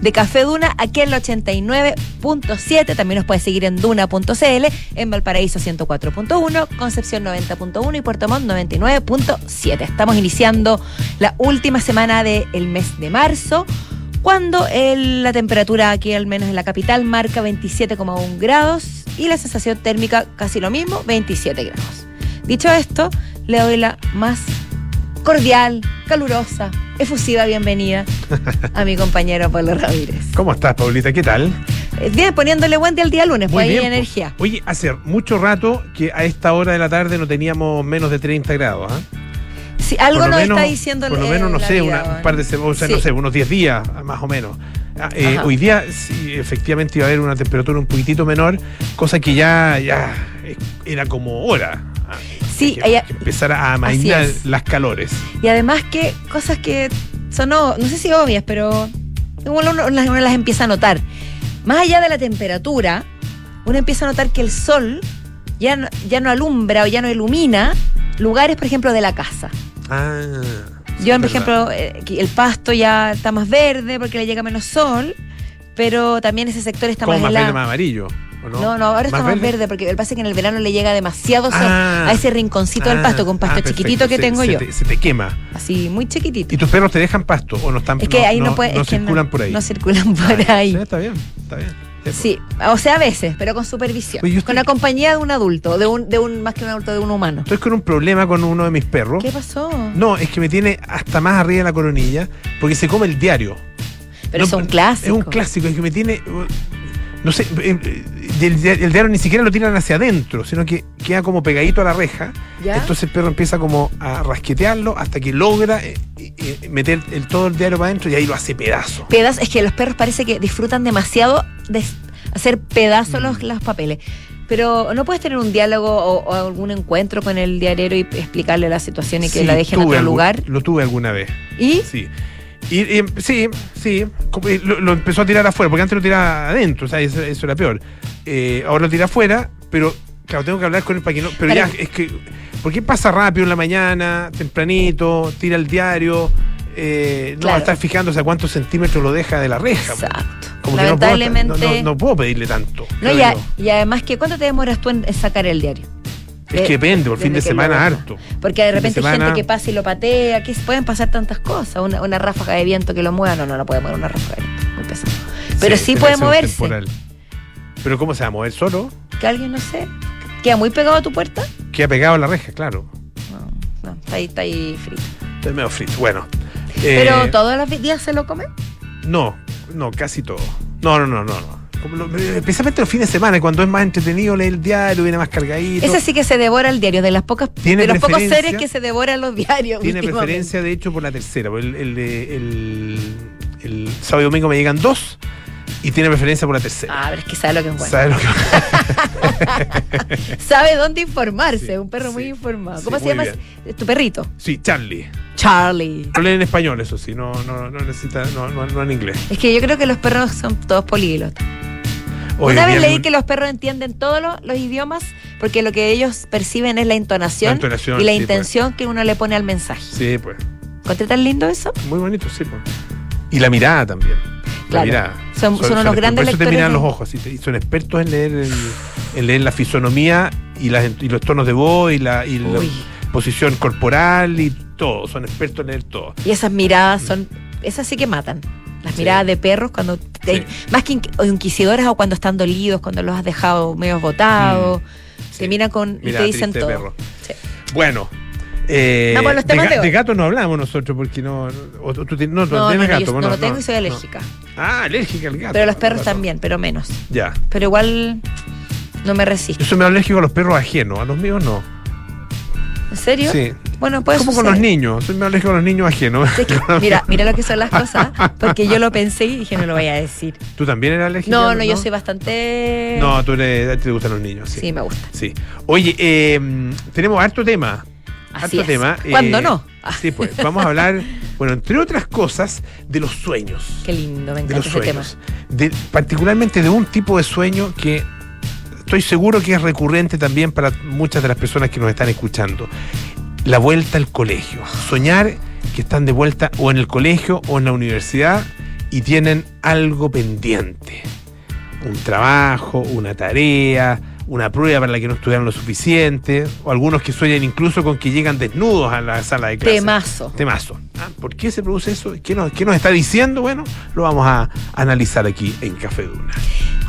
de Café Duna aquí en la 89.7. También nos puedes seguir en duna.cl, en Valparaíso 104.1, Concepción 90.1 y Puerto Montt 99.7. Estamos iniciando la última semana del mes de marzo cuando la temperatura aquí, al menos en la capital, marca 27,1 grados y la sensación térmica casi lo mismo, 27 grados. Dicho esto, le doy la más cordial, calurosa, efusiva bienvenida a mi compañero Pablo Ramírez. ¿Cómo estás, Paulita? ¿Qué tal? Eh, Bien, poniéndole buen día al día lunes, pues hay energía. Oye, hace mucho rato que a esta hora de la tarde no teníamos menos de 30 grados. ¿ah? Sí, algo nos menos- está diciendo Por lo eh, menos, no sé, vida, una, un par de o sea, Sí. no sé, unos 10 días más o menos. Ah, eh, hoy día sí, efectivamente iba a haber una temperatura un poquitito menor, cosa que ya, ya eh, era como hora. Que, empezara a amainar las calores. Y además que cosas que son, no, no sé si obvias, pero uno, uno las- uno las empieza a notar. Más allá de la temperatura, uno empieza a notar que el sol ya no, ya no alumbra o ya no ilumina lugares, por ejemplo, de la casa. Ah, Yo, por ejemplo, eh, el pasto ya está más verde porque le llega menos sol, pero también ese sector está Como más más verde, más amarillo. ¿O no? No, no, ahora está más verde? porque el pasa es que en el verano le llega demasiado sol Ah. a ese rinconcito del Ah, pasto, con pasto ah, perfecto. chiquitito que tengo se yo. te- se te quema. Así, muy chiquitito. ¿Y tus perros te dejan pasto o no están Es que ahí no, puede, no es que circulan por ahí? No circulan por Ah, ahí. sí, está bien, está bien. pues. Sí, o sea, a veces, pero con supervisión. Estoy- Con la compañía de un adulto, de un, de un, más que un adulto, de un humano. Estoy con un problema con uno de mis perros. ¿Qué pasó? No, es que me tiene hasta más arriba de la coronilla porque se come el diario. pero No, es un clásico. Es un clásico, es que me tiene. uh, No sé, eh, eh, el, dia- el diario ni siquiera lo tiran hacia adentro, sino que queda como pegadito a la reja. ¿Ya? Entonces el perro empieza como a rasquetearlo hasta que logra eh, eh, meter el, todo el diario para adentro y ahí lo hace pedazo. Pedazos, es que los perros parece que disfrutan demasiado de hacer pedazos Mm. los, los papeles. Pero no puedes tener un diálogo o, o algún encuentro con el diarero y explicarle la situación y que Sí, la dejen en otro algún- lugar. Lo tuve alguna vez. Y Sí. Y, y, sí, sí, lo, lo empezó a tirar afuera, porque antes lo tiraba adentro, o sea, eso, eso era peor. Eh, ahora lo tira afuera, pero claro, tengo que hablar con él para que no. Pero ya, es que. ¿Por qué pasa rápido en la mañana, tempranito, tira el diario? Eh, no Claro. estar fijándose a cuántos centímetros lo deja de la reja. po. exacto. Como que no puedo, Lamentablemente. no, no- no puedo pedirle tanto. No, y, a- y además que ¿cuánto te demoras tú en sacar el diario? Es que depende, por fin de semana harto. Porque de repente hay gente que pasa y lo patea, que pueden pasar tantas cosas. Una, una ráfaga de viento que lo mueva, no, no, no puede mover una ráfaga de viento, muy pesado. Pero sí, puede moverse. temporal. Pero ¿cómo se va a mover solo? Que alguien, no sé, queda muy pegado a tu puerta. Queda pegado a la reja, claro. No, no, está ahí, está ahí frito. Está medio frito. Bueno. Pero eh, todos los días se lo come. No, no, casi todo. No, no, no, no. no. Como lo- especialmente los fines de semana, cuando es más entretenido leer el diario, viene más cargadito. Ese sí que se devora el diario, de las pocas, ¿Tiene de los pocos seres que se devoran los diarios. Tiene preferencia, de hecho, por la tercera. por El, el, el, el sábado y domingo me llegan dos y tiene preferencia por la tercera. Ah, pero es que sabe lo que es bueno. ¿Sabes lo que Sabe dónde informarse, Sí, un perro muy informado. sí, ¿Cómo se muy llama bien. tu perrito? Sí, Charlie. Charlie. Leen en español, eso sí, no, no, no necesita, no, no, no en inglés. Es que yo creo que los perros son todos políglotas. Una vez leí que los perros entienden todos los, los idiomas porque lo que ellos perciben es la entonación, La entonación, y la sí, intención que uno le pone al mensaje. Sí, pues. ¿Encontré tan lindo eso? Muy bonito, sí, pues. Y la mirada también. La Claro. mirada. Son- son unos grandes Por eso te lectores miran de- los ojos. Y, te- y son expertos en leer, el- en leer la fisonomía y, las, y los tonos de voz y la, y la posición corporal y todo. Son expertos en leer todo. Y esas miradas son, esas sí que matan. Las Sí. miradas de perros cuando te- Sí. más que inquisidoras o cuando están dolidos, cuando los has dejado medio botados, te Sí. miran con y te dicen todo. Bueno. Eh, los de, temas ga- de hoy. de gato no hablamos nosotros porque no. o- tú no, tú No, no, gato, yo no lo tengo y soy alérgica. Ah, alérgica al gato. Pero los perros Gato. también, pero menos. Ya. Pero igual no me resisto. Yo soy alérgico a los perros ajenos, a los míos no. ¿En serio? Sí. Bueno, pues. Como con los niños, soy alérgico a los niños ajenos. Es que, mira, mira lo que son las cosas, porque yo lo pensé y dije, no lo voy a decir. ¿Tú también eres alérgico? No, no, yo soy bastante. No, tú eres, te gustan los niños, sí. Sí, me gusta. Sí. Oye, eh, tenemos harto tema. Así harto es. tema. ¿Cuándo eh, no? Sí, pues vamos a hablar, bueno, entre otras cosas, de los sueños. qué lindo, me de encanta los ese tema. sueños. De, particularmente de un tipo de sueño que estoy seguro que es recurrente también para muchas de las personas que nos están escuchando. La vuelta al colegio. Soñar que están de vuelta o en el colegio o en la universidad y tienen algo pendiente. Un trabajo, una tarea, una prueba para la que no estudiaron lo suficiente, o algunos que sueñan incluso con que llegan desnudos a la sala de clase. Temazo. Temazo. Ah, ¿Por qué se produce eso? ¿Qué nos, ¿Qué nos está diciendo? Bueno, lo vamos a analizar aquí en Café Duna.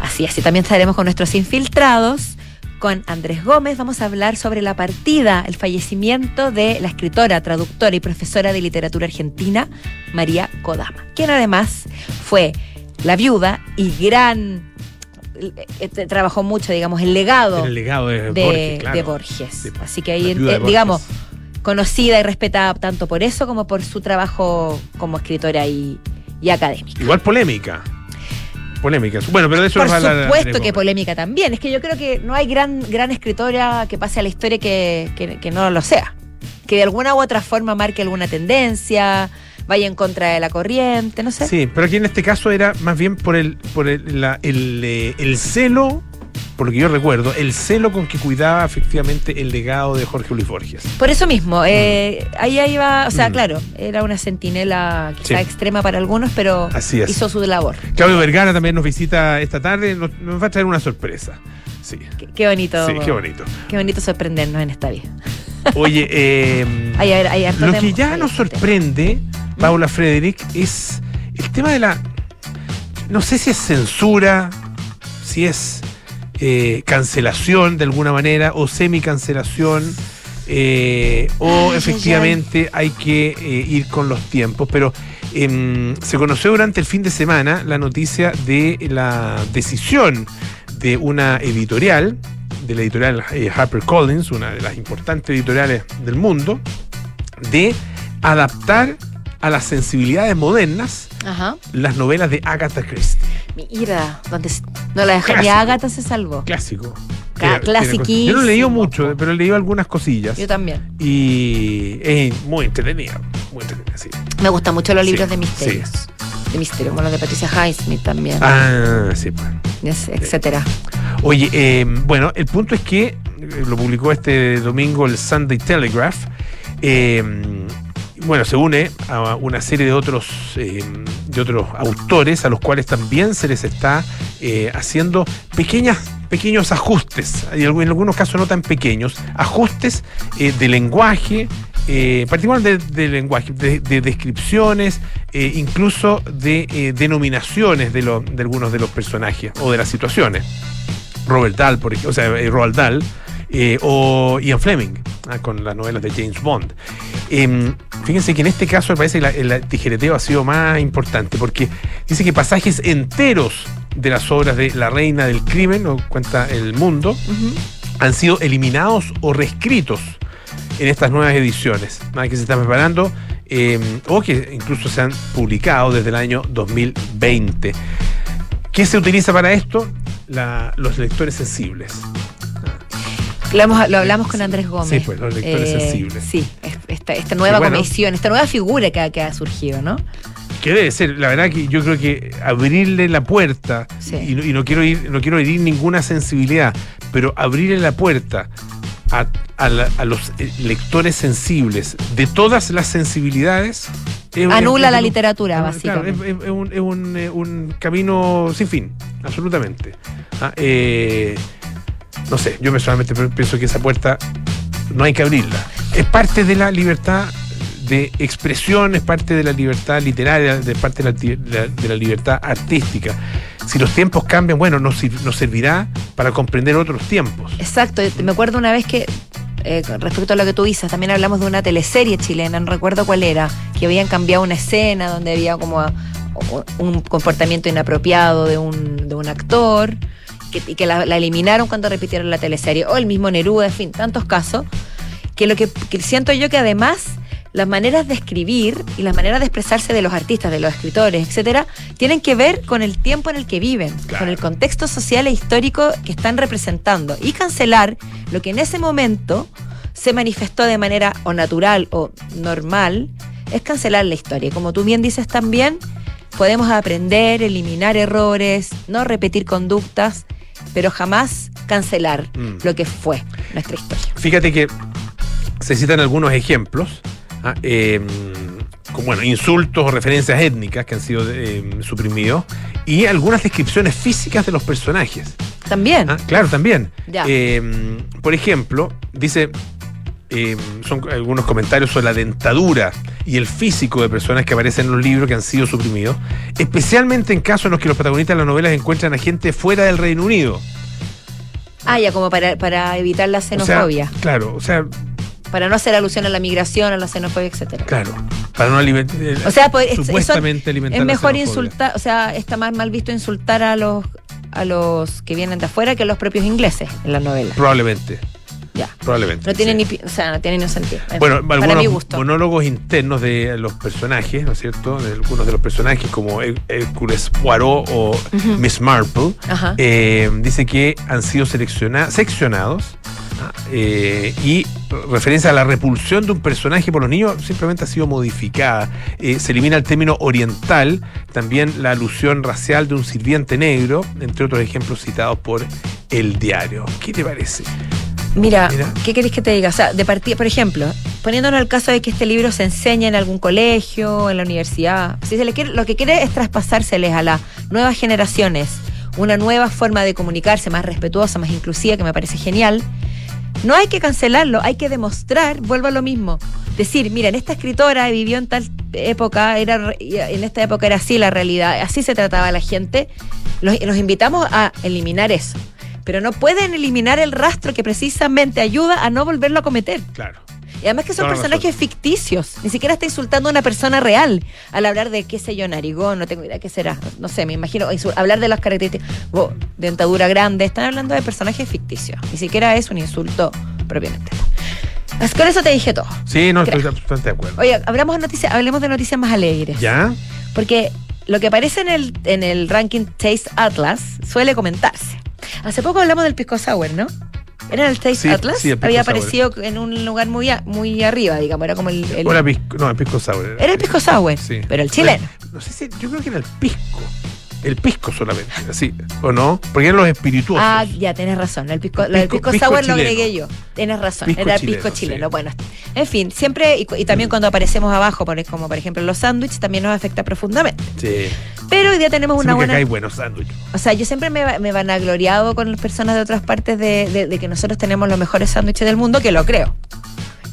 Así es, y también estaremos con nuestros infiltrados. Con Andrés Gómez vamos a hablar sobre la partida, el fallecimiento de la escritora, traductora y profesora de literatura argentina, María Kodama, quien además fue la viuda y gran eh, trabajó mucho, digamos, el legado, el legado de, de Borges. claro. de Borges. Sí, Así que ahí, digamos, conocida y respetada tanto por eso como por su trabajo como escritora y, y académica. Igual polémica. Polémica. Bueno, pero de eso Por supuesto que polémica también. Es que yo creo que no hay gran, gran escritora que pase a la historia que, que- que no lo sea. Que de alguna u otra forma marque alguna tendencia, vaya en contra de la corriente, no sé. Sí, pero aquí en este caso era más bien por el, por el, la- el, eh, el celo, por lo que yo recuerdo, el celo con que cuidaba efectivamente el legado de Jorge Luis Borges. Por eso mismo, eh, ahí ahí va, o sea, Mm. claro, era una sentinela quizá Sí. extrema para algunos, pero Así hizo su labor. Claudio Vergara también nos visita esta tarde, nos, nos va a traer una sorpresa. Sí, Qué, qué bonito. sí, qué bonito. Qué bonito sorprendernos en esta vida. Oye, eh, hay harto lo que ya nos sorprende, Paula Frederick, es el tema de la. No sé si es censura, si es eh, cancelación de alguna manera, o semi-cancelación, eh, o Ay, ay, efectivamente hay que eh, ir con los tiempos. Pero em, se conoció durante el fin de semana la noticia de la decisión de una editorial, de la editorial eh, HarperCollins, una de las importantes editoriales del mundo, de adaptar a las sensibilidades modernas Ajá. las novelas de Agatha Christie. Mira, donde no la dejó ni. Agatha se salvó. Clásico. Ca-. Yo no he leído mucho, pero he leído algunas cosillas. Yo también. Y es muy entretenida. Muy entretenida, sí. Me gustan mucho los Sí, libros de misterios. De misterio, como los de Patricia Highsmith también, Ah, sí, pues. es- etcétera. Oye, eh, bueno, el punto es que eh, lo publicó este domingo el Sunday Telegraph. eh, bueno, se une a una serie de otros, eh, de otros autores a los cuales también se les está eh, haciendo pequeñas, pequeños ajustes, en algunos casos no tan pequeños, ajustes eh, de lenguaje, eh, particularmente de, lenguaje, de, de descripciones, eh, incluso de eh, denominaciones de, lo- de algunos de los personajes o de las situaciones. Robert Dahl, por ejemplo, o sea, eh, Roald Dahl, eh, o Ian Fleming, ah, con las novelas de James Bond. Em, fíjense que en este caso me parece que el tijereteo ha sido más importante, porque dice que pasajes enteros de las obras de La Reina del Crimen, o cuenta el mundo, han sido eliminados o reescritos en estas nuevas ediciones ¿no? que se están preparando eh, o que incluso se han publicado desde el año 2020. ¿Qué se utiliza para esto? La- los lectores sensibles. Lo, hemos- lo hablamos con Andrés Gómez. Sí, pues, los lectores sensibles. Sí, es- esta, esta nueva bueno. comisión, esta nueva figura que, ha- que ha surgido, ¿no? Que debe ser, la verdad que yo creo que abrirle la puerta, Sí. y, no, y no quiero ir, no quiero herir ninguna sensibilidad, pero abrirle la puerta a, a la- a los eh, lectores sensibles de todas las sensibilidades. es un- Anula es la un- literatura, Claro, básicamente. es, es- es un, es un, eh, un camino sin fin, absolutamente. Ah, eh, no sé, yo personalmente pe- pienso que esa puerta no hay que abrirla. Es parte de la libertad de expresión, es parte de la libertad literaria, de parte de la, libertad artística. Si los tiempos cambian, bueno, nos, nos servirá para comprender otros tiempos. Exacto, me acuerdo una vez que, eh, respecto a lo que tú dices, también hablamos de una teleserie chilena, no recuerdo cuál era, que habían cambiado una escena donde había como un comportamiento inapropiado de un, de un actor que, y que la, la eliminaron cuando repitieron la teleserie, o el mismo Neruda, en fin, tantos casos, que lo que, que siento yo que además las maneras de escribir y las maneras de expresarse de los artistas, de los escritores, etcétera, tienen que ver con el tiempo en el que viven, Claro. con el contexto social e histórico que están representando. Y cancelar lo que en ese momento se manifestó de manera o natural o normal, es cancelar la historia. Como tú bien dices también, podemos aprender, eliminar errores, no repetir conductas, pero jamás cancelar Mm. lo que fue nuestra historia. Fíjate que se citan algunos ejemplos, ah, eh, con, bueno, insultos o referencias étnicas que han sido eh, suprimidos y algunas descripciones físicas de los personajes. También. Ah, claro, también. Ya. Eh, por ejemplo, dice, eh, son algunos comentarios sobre la dentadura y el físico de personas que aparecen en los libros que han sido suprimidos, especialmente en casos en los que los protagonistas de las novelas encuentran a gente fuera del Reino Unido. Ah, ya, como para, para evitar la O sea, xenofobia. claro, o sea, para no hacer alusión a la migración, a la xenofobia, etcétera. claro, para no alimentar, O sea, pues, es- supuestamente eso- alimentar Es mejor insultar, o sea, está más mal visto insultar a los a los que vienen de afuera que a los propios ingleses en la novela. Probablemente, Ya. probablemente. No tiene sí. ni, pi- o sea, no tiene ni sentido. En Bueno, mi algunos gusto. monólogos internos de los personajes, ¿no es cierto? De algunos de los personajes, como Hé- Hércules Poirot o. Miss Marple, eh, dice que han sido selecciona- seccionados ah, eh, y referencia a la repulsión de un personaje por los niños simplemente ha sido modificada. Eh, se elimina el término oriental, también la alusión racial de un sirviente negro, entre otros ejemplos citados por el diario. ¿Qué te parece? Mira, Mira. ¿qué querés que te diga? O sea, de partida, por ejemplo, poniéndonos el caso de que este libro se enseña en algún colegio, en la universidad, si se le quiere, lo que quiere es traspasárseles a las nuevas generaciones una nueva forma de comunicarse más respetuosa, más inclusiva, que me parece genial. No hay que cancelarlo, hay que demostrar, vuelvo a lo mismo. Decir, mira, en esta escritora vivió en tal época, era en esta época era así la realidad, así se trataba a la gente. Los, los invitamos a eliminar eso. Pero no pueden eliminar el rastro que precisamente ayuda a no volverlo a cometer. Claro. Y además que son personajes ficticios. Ni siquiera está insultando a una persona real al hablar de, qué sé yo, narigón, no tengo idea qué será. No sé, me imagino. Hablar de las características. oh, dentadura grande. Están hablando de personajes ficticios. Ni siquiera es un insulto propiamente. Con eso te dije todo. Sí, no, estoy absolutamente de acuerdo. Oye, hablamos de noticias, hablemos de noticias más alegres. ¿Ya? Porque lo que aparece en el, en el ranking Taste Atlas suele comentarse. Hace poco hablamos del Pisco Sour, ¿no? ¿Era el Taste Sí, Atlas? sí, el Pisco Había Sour. aparecido en un lugar muy, a- muy arriba, digamos. Era como el. era pisco, no, el pisco sour. era el Pisco Sour, Sí. pero el chileno. No sé si, yo creo que era el pisco. El pisco solamente, así, ¿o no? Porque eran los espirituosos. Ah, ya, tienes razón. El pisco, El lo pisco- pisco, pisco sour lo chileno. agregué yo. Tienes razón. Pisco era el chileno, pisco chileno. sí. Bueno, en fin, siempre, y, y también cuando aparecemos abajo, como por ejemplo los sándwiches, también nos afecta profundamente. sí. Pero hoy día tenemos una buena. acá hay buenos sándwiches. O sea, yo siempre me, me vanagloriado con las personas de otras partes de, de- de que nosotros tenemos los mejores sándwiches del mundo, que lo creo.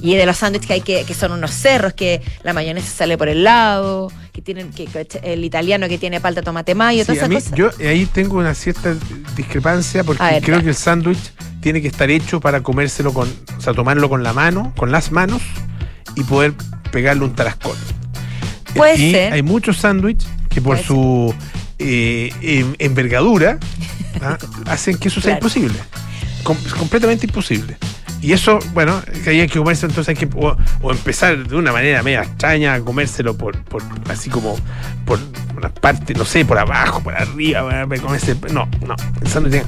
Y de los sándwiches que hay que, que son unos cerros, que la mayonesa sale por el lado, que tienen que, que el italiano que tiene palta, tomate, mayo, Sí, todas a esas mí, cosas. yo ahí tengo una cierta discrepancia porque ver, creo que el sándwich tiene que estar hecho para comérselo con, o sea, tomarlo con la mano, con las manos y poder pegarle un tarascón. Puede y ser. hay muchos sándwiches que por Puede su eh, em- envergadura ¿ah? hacen que eso sea Claro. imposible. Com- completamente imposible. Y eso, bueno, que hay que comerse, entonces hay que o, o empezar de una manera media extraña a comérselo por, por así como por una parte, no sé, por abajo, por arriba, para comerse. No, no. El sándwich tiene-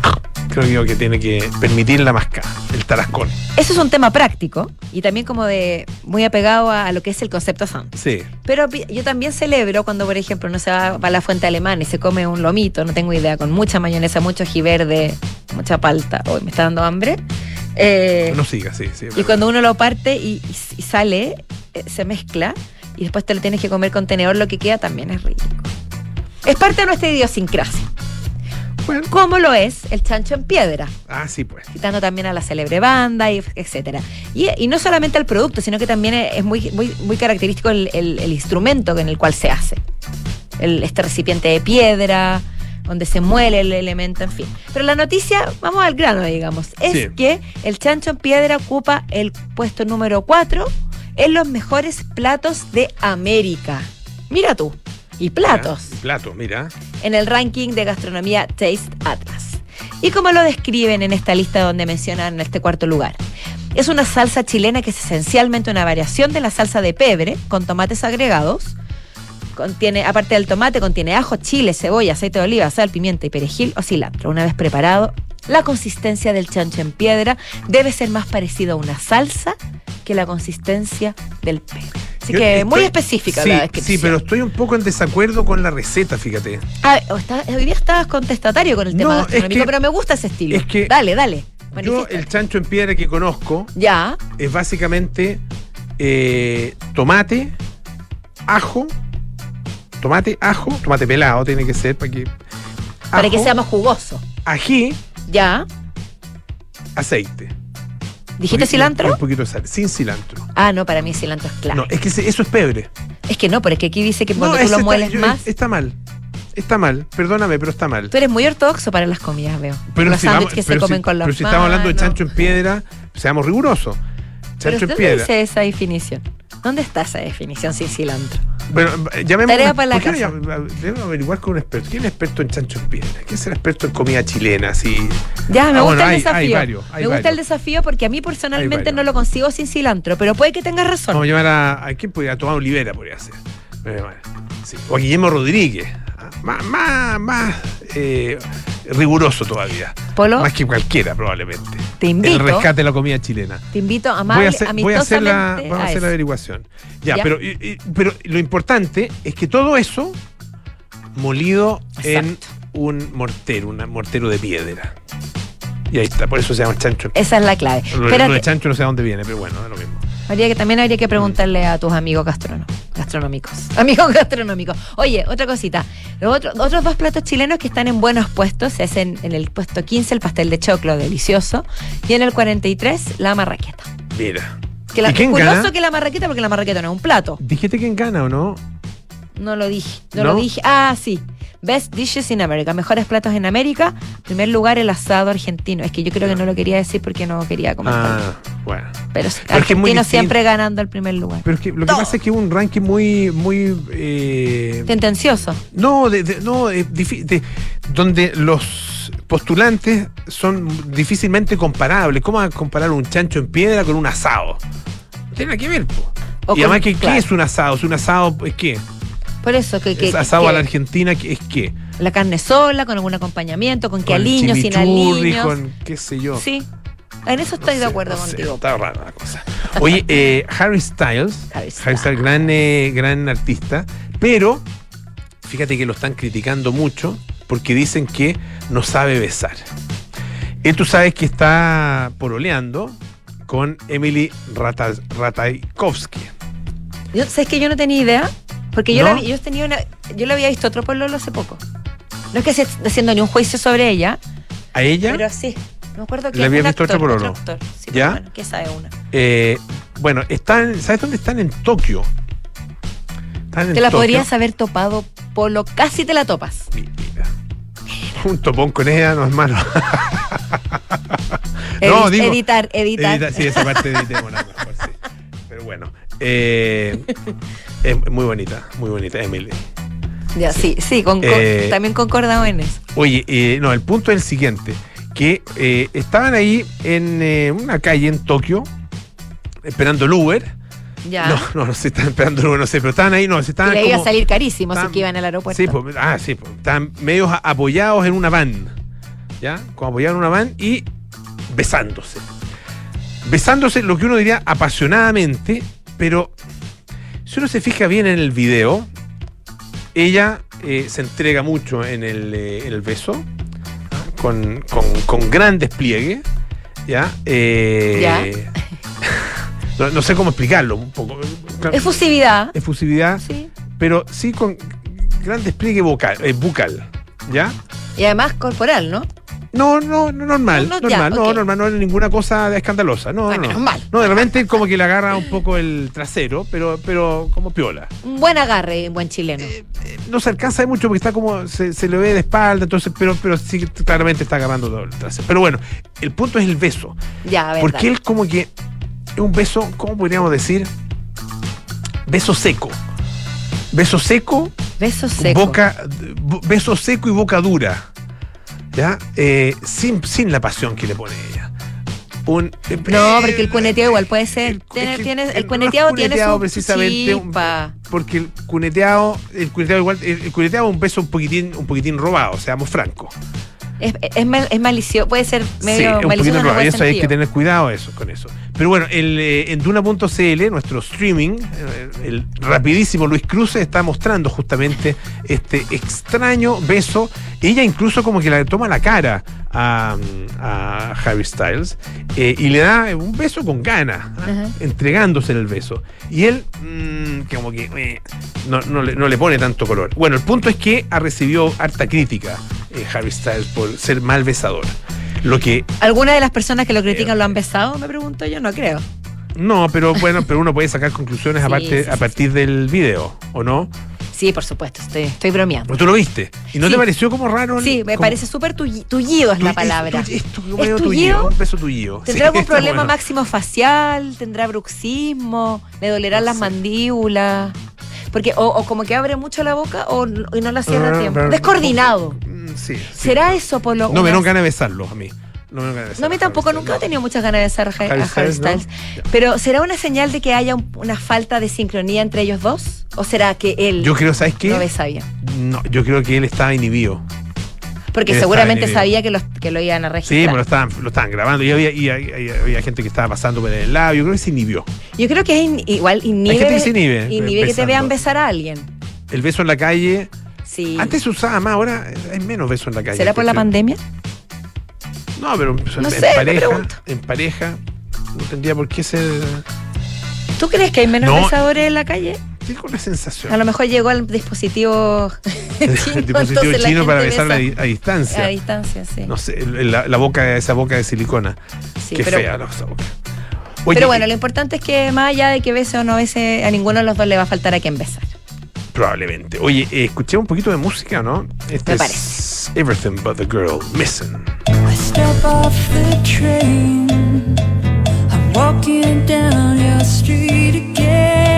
creo que tiene que permitir la mascada, el tarascón. Eso es un tema práctico y también como de muy apegado a, a lo que es el concepto sándwich. Sí. Pero yo también celebro cuando, por ejemplo, no se va a la fuente alemana y se come un lomito, no tengo idea, con mucha mayonesa, mucho ají verde, mucha palta. Hoy me está dando hambre. Eh, No siga, sí, sí. y cuando uno lo parte y, y- sale, eh, se mezcla y después te lo tienes que comer con tenedor, lo que queda también es rico. Es parte de nuestra idiosincrasia, Bueno. como lo es el chancho en piedra, Ah, sí, pues. citando también a la célebre banda, y etcétera. Y, y no solamente al producto, sino que también es muy, muy, muy característico el, el- el instrumento en el cual se hace. El, este recipiente de piedra, donde se muele el elemento, en fin. Pero la noticia, vamos al grano, digamos, es Sí. que el chancho en piedra ocupa el puesto número 4 en los mejores platos de América. Mira tú. Y platos Mira, platos, mira. en el ranking de gastronomía Taste Atlas. ¿Y cómo lo describen en esta lista donde mencionan este cuarto lugar? Es una salsa chilena que es esencialmente una variación de la salsa de pebre con tomates agregados. Contiene, aparte del tomate, contiene ajo, chile, cebolla, aceite de oliva, sal, pimienta y perejil o cilantro. Una vez preparado, la consistencia del chancho en piedra debe ser más parecido a una salsa que la consistencia del pebre. Así Yo que muy específica sí, la descripción. Sí, pero estoy un poco en desacuerdo con la receta, fíjate. Ah, está- hoy día estabas contestatario con el No, tema es gastronómico, que- pero me gusta ese estilo. es que dale, dale. Yo, el chancho en piedra que conozco Ya, es básicamente eh, tomate, ajo, tomate, ajo, tomate pelado tiene que ser para que. Para que ajo, sea más jugoso. Ají, Ya. aceite. ¿Dijiste cilantro? Un poquito de sal, sin cilantro. Ah, no, para mí cilantro es clave. No, es que eso es pebre. Es que no, pero es que aquí dice que No, cuando tú lo está- mueles yo- más. Está mal. Está mal. Perdóname, pero está mal. Tú eres muy ortodoxo para las comidas, veo. Pero los si, vamos- sándwiches que se pero si- comen con las pero si estamos hablando de chancho en piedra, seamos rigurosos. Pero ¿dónde piedra. dice esa definición? ¿Dónde está esa definición sin cilantro? Bueno, llamemos Tarea para la ¿por qué no casa. Debemos averiguar con un experto. ¿Quién es experto en chancho en piedra? ¿Quién será experto en comida chilena? Así. Ya, me Ah, gusta bueno, el hay- desafío. hay varios, hay me gusta varios. el desafío porque a mí personalmente no lo consigo sin cilantro, pero puede que tengas razón. Vamos a llamar a. ¿A quién podría? A Tomás Olivera podría ser. Sí. O a Guillermo Rodríguez. Ah, Más, más, más eh, riguroso todavía. Polo, Más que cualquiera, probablemente. te invito, El rescate de la comida chilena. te invito Voy a hacer, voy a hacer la, vamos a a hacer la averiguación. Ya, ¿Ya? Pero, y- y- pero lo importante es que todo eso molido en un mortero, un mortero de piedra. Y ahí está, por eso se llama chancho. Esa es la clave. Lo, lo de chancho no sé a dónde viene, pero bueno, es lo mismo. Habría que, también habría que preguntarle a tus amigos gastrono- gastronómicos. Amigos gastronómicos. Oye, otra cosita. Los otros, otros dos platos chilenos que están en buenos puestos se hacen en el puesto 15 el pastel de choclo, delicioso, y en el 43 la marraqueta. Mira. Que la, ¿Y quién curioso gana? que la marraqueta, porque la marraqueta no es un plato. ¿Dijiste quién gana o no? No lo dije. No, ¿No? lo dije. Ah, sí. Best Dishes in America. Mejores platos en América. primer lugar, el asado argentino. Es que yo creo que no lo quería decir porque no quería comentarlo. Ah, bueno. Pero, Pero que argentino siempre ganando el primer lugar. Pero es que lo que pasa es que es un ranking muy, muy eh, Tendencioso. No, de, de- no de- donde los postulantes son difícilmente comparables. ¿Cómo vas a comparar un chancho en piedra con un asado? No tiene nada que ver. po. O y además, con- ¿qué, claro. qué es un asado? ¿Es un asado es qué? Por eso que, que- ¿Es asado que a la Argentina? ¿qué ¿Es qué? la carne sola, con algún acompañamiento, con que aliños, sin aliños. con qué sé yo. Sí. En eso estoy No de acuerdo no sé, contigo. está rara la cosa. Oye, eh, Harry Styles, Harry Harry Styles, gran, eh, gran artista, pero fíjate que lo están criticando mucho porque dicen que no sabe besar. Él tú sabes que está poroleando con Emily Rata- Ratajkowski. Yo, ¿Sabes que yo no tenía idea? Porque yo, ¿No? la yo, tenía una, yo lo había visto otro pololo hace poco. No es que se esté haciendo ni un juicio sobre ella, A ella, pero sí. No me acuerdo que ¿Le habías visto otro pololo? actor. Sí, ¿Ya? Bueno, ¿qué sabe una? eh, bueno, están, ¿sabes dónde están? En Tokio. Están en Te la Tokio. podrías haber topado, Polo. Casi te la topas. Mira. Un topón con ella no es malo. No, digo- editar, editar. Edita- sí, esa parte editémosla mejor, sí. Pero bueno. eh, es muy bonita, muy bonita, Emily. Ya, sí, sí, con- con- Eh, también concordamos en eso. Oye, eh, no, el punto es el siguiente, que eh, estaban ahí en eh, una calle en Tokio, esperando el Uber. Ya. No, no, no sé, estaban esperando el Uber, no sé, pero estaban ahí, no, se estaban le iba a salir carísimo si que iban al aeropuerto. Sí, pues, ah, sí, pues, estaban medios apoyados en una van, ¿ya? Como apoyados en una van y besándose. Besándose, lo que uno diría apasionadamente, pero si uno se fija bien en el video, ella eh, se entrega mucho en el, eh, en el beso, con, con, con gran despliegue, ¿ya? Eh, Ya. no, no sé cómo explicarlo, un poco. Efusividad. Efusividad Sí. pero sí con gran despliegue vocal, eh, bucal, ¿ya? Y además corporal, ¿no? No, no, no normal, No, no, ya, normal, no, normal, no es ninguna cosa escandalosa, no, Ah, no, menos no. de repente como que le agarra un poco el trasero, pero, pero como piola. Un buen agarre, un buen chileno. Eh, No se alcanza de mucho porque está como, se, se le ve de espalda, entonces, pero, pero sí claramente está agarrando todo el trasero. Pero bueno, el punto es el beso, ya, a ver. porque dale. él como que es un beso, ¿cómo podríamos decir? Beso seco. Beso seco Beso seco. Boca, beso seco y boca dura. ¿Ya? Eh, sin, sin la pasión que le pone ella. Un, eh, No, porque el cuneteado igual puede ser. el- Tiene- es que tiene- el- el cuneteado es tiene cuneteado su precisamente, un-. Porque el cuneteado, el cuneteado igual, el, el cuneteado es un beso un poquitín, un poquitín robado, seamos francos. Es, es, mal- es malicioso, puede ser Sí, medio poquito malicioso Y eso hay que tener cuidado eso, con eso. Pero bueno, el, eh, en Duna.cl, nuestro streaming, eh, el rapidísimo Luis Cruz está mostrando justamente este extraño beso. Ella incluso como que le toma la cara a, a Harry Styles eh, y le da un beso con ganas, ¿ah? Entregándose en el beso. Y él, mm, como que no, no le, no le pone tanto color. Bueno, el punto es que ha recibido harta crítica Harry Styles por ser mal besador. Lo que ¿Alguna de las personas que lo critican lo han besado? Me pregunto yo, no creo. no, pero bueno, pero uno puede sacar conclusiones Sí, aparte, sí, a sí, partir del video, ¿o no? Sí, por supuesto, estoy, estoy bromeando. Pero tú lo viste. ¿Y no te pareció como raro? Sí, me como- parece súper tulli- tullido es la palabra. Es, ¿Es tullido? tullido, un beso tullido. ¿Tendrá algún problema bueno. máximo facial? ¿Tendrá bruxismo? ¿Le dolerán No las sé. mandíbulas? Porque o, o como que abre mucho la boca o, y no la cierra a Ah, tiempo. pero- Descoordinado. Mm, Sí. sí. ¿Será eso por lo No me dieron ganas de besarlo a mí. No, me No, a mí tampoco, nunca he tenido muchas ganas de besar a, Harry- Styles. Pero ¿será una señal de que haya un- una falta de sincronía entre ellos dos? ¿O será que él Yo creo, ¿sabes qué? no besa bien? No, yo creo que él estaba inhibido. Porque seguramente sabía que, los, que lo iban a Sí, registrar. pero lo estaban, lo estaban grabando y había, y había, y había gente que estaba pasando por el lado. Yo creo que se inhibió. Yo creo que es in- igual inhibe, gente que se inhibe, inhibe que te vean besar a alguien. El beso en la calle. Sí. Antes se usaba más, ahora hay menos beso en la calle. ¿Será por la pandemia? No, pero en, No en sé, me pareja. pregunto. En pareja. No tendría por qué ser. ¿Tú crees que hay menos No. besadores en la calle? Tengo una sensación. A lo mejor llegó el dispositivo el chino, dispositivo para besar a, besa di- a distancia. a distancia, sí. No sé, la, la boca, esa boca de silicona. Sí, Qué pero, fea esa boca. Oye, pero bueno, lo importante es que más allá de que bese o no bese, a ninguno de los dos le va a faltar a quien besar. Probablemente. Oye, eh, escuché un poquito de música, ¿no? Este Me es Everything But the Girl Missing. I step off the train. I'm walking down your street again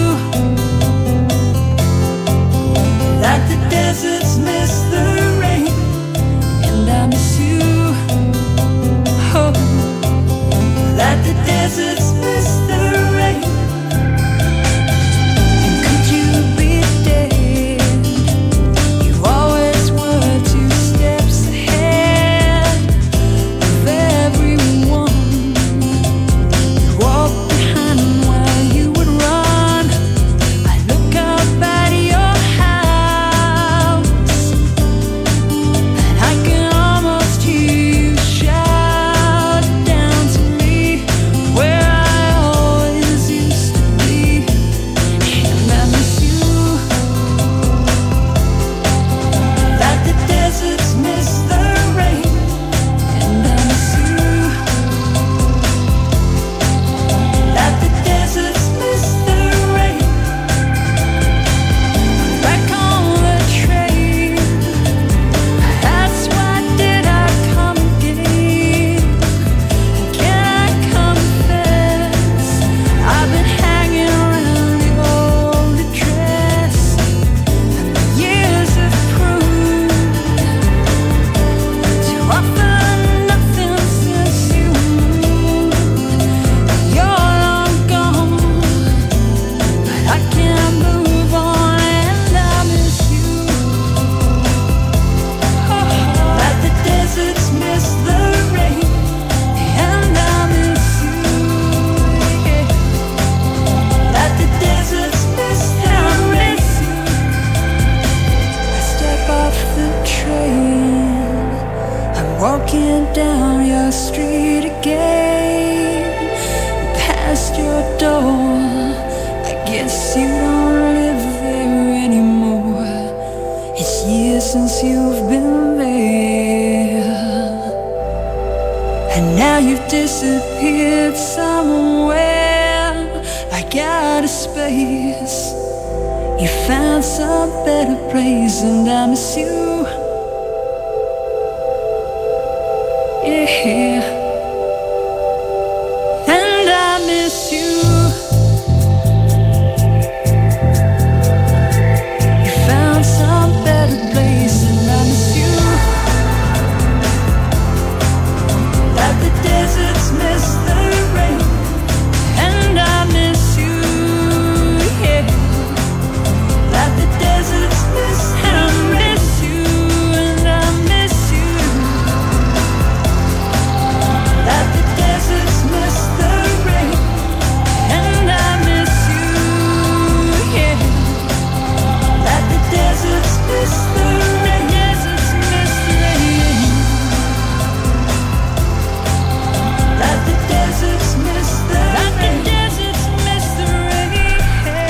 deserts out of space. You found some better place, and I miss you. Yeah.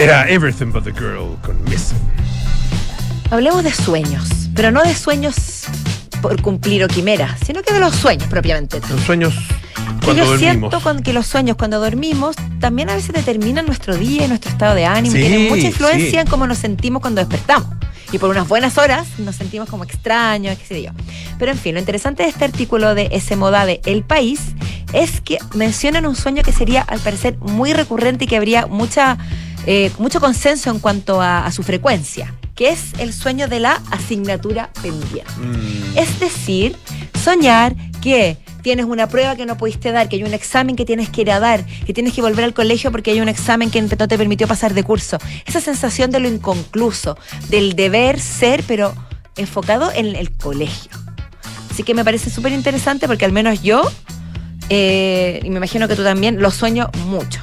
Era Everything But the Girl con Miss. Hablemos de sueños, pero no de sueños por cumplir o quimeras, sino que de los sueños propiamente. Los sueños Que cuando yo dormimos. siento con que los sueños cuando dormimos también a veces determinan nuestro día y nuestro estado de ánimo. Sí, tienen mucha influencia sí. en cómo nos sentimos cuando despertamos. Y por unas buenas horas nos sentimos como extraños, qué sé yo. Pero en fin, lo interesante de este artículo de ese moda de El País es que mencionan un sueño que sería al parecer muy recurrente y que habría mucha, eh, mucho consenso en cuanto a, a su frecuencia, que es el sueño de la asignatura pendiente. Mm, Es decir, soñar que tienes una prueba que no pudiste dar, que hay un examen que tienes que ir a dar, que tienes que volver al colegio porque hay un examen que no te permitió pasar de curso. Esa sensación de lo inconcluso, del deber ser, pero enfocado en el colegio. Así que me parece súper interesante porque al menos yo, eh, y me imagino que tú también, lo sueño mucho.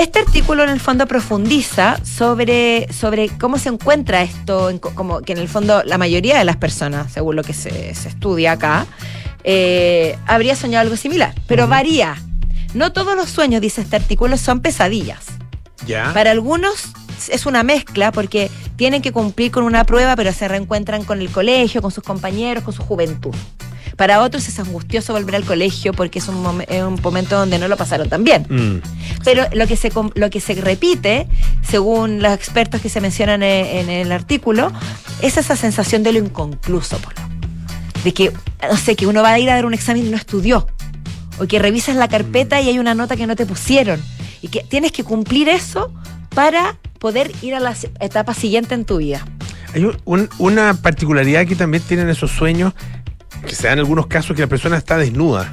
Este artículo en el fondo profundiza sobre, sobre cómo se encuentra esto, en como que en el fondo la mayoría de las personas, según lo que se, se estudia acá, eh, habría soñado algo similar, pero varía. No todos los sueños, dice este artículo, son pesadillas. ya. Para algunos es una mezcla porque tienen que cumplir con una prueba, pero se reencuentran con el colegio, con sus compañeros, con su juventud. Para otros es angustioso volver al colegio porque es un, momen- es un momento donde no lo pasaron tan bien. Mm, Pero lo que se com- lo que se repite, según los expertos que se mencionan e- en, el artículo, es esa sensación de lo inconcluso, Polo. De que, no sé, que uno va a ir a dar un examen y no estudió. O que revisas la carpeta y hay una nota que no te pusieron. Y que tienes que cumplir eso para poder ir a la etapa siguiente en tu vida. Hay un- un- una particularidad que también tienen esos sueños, que se dan algunos casos que la persona está desnuda.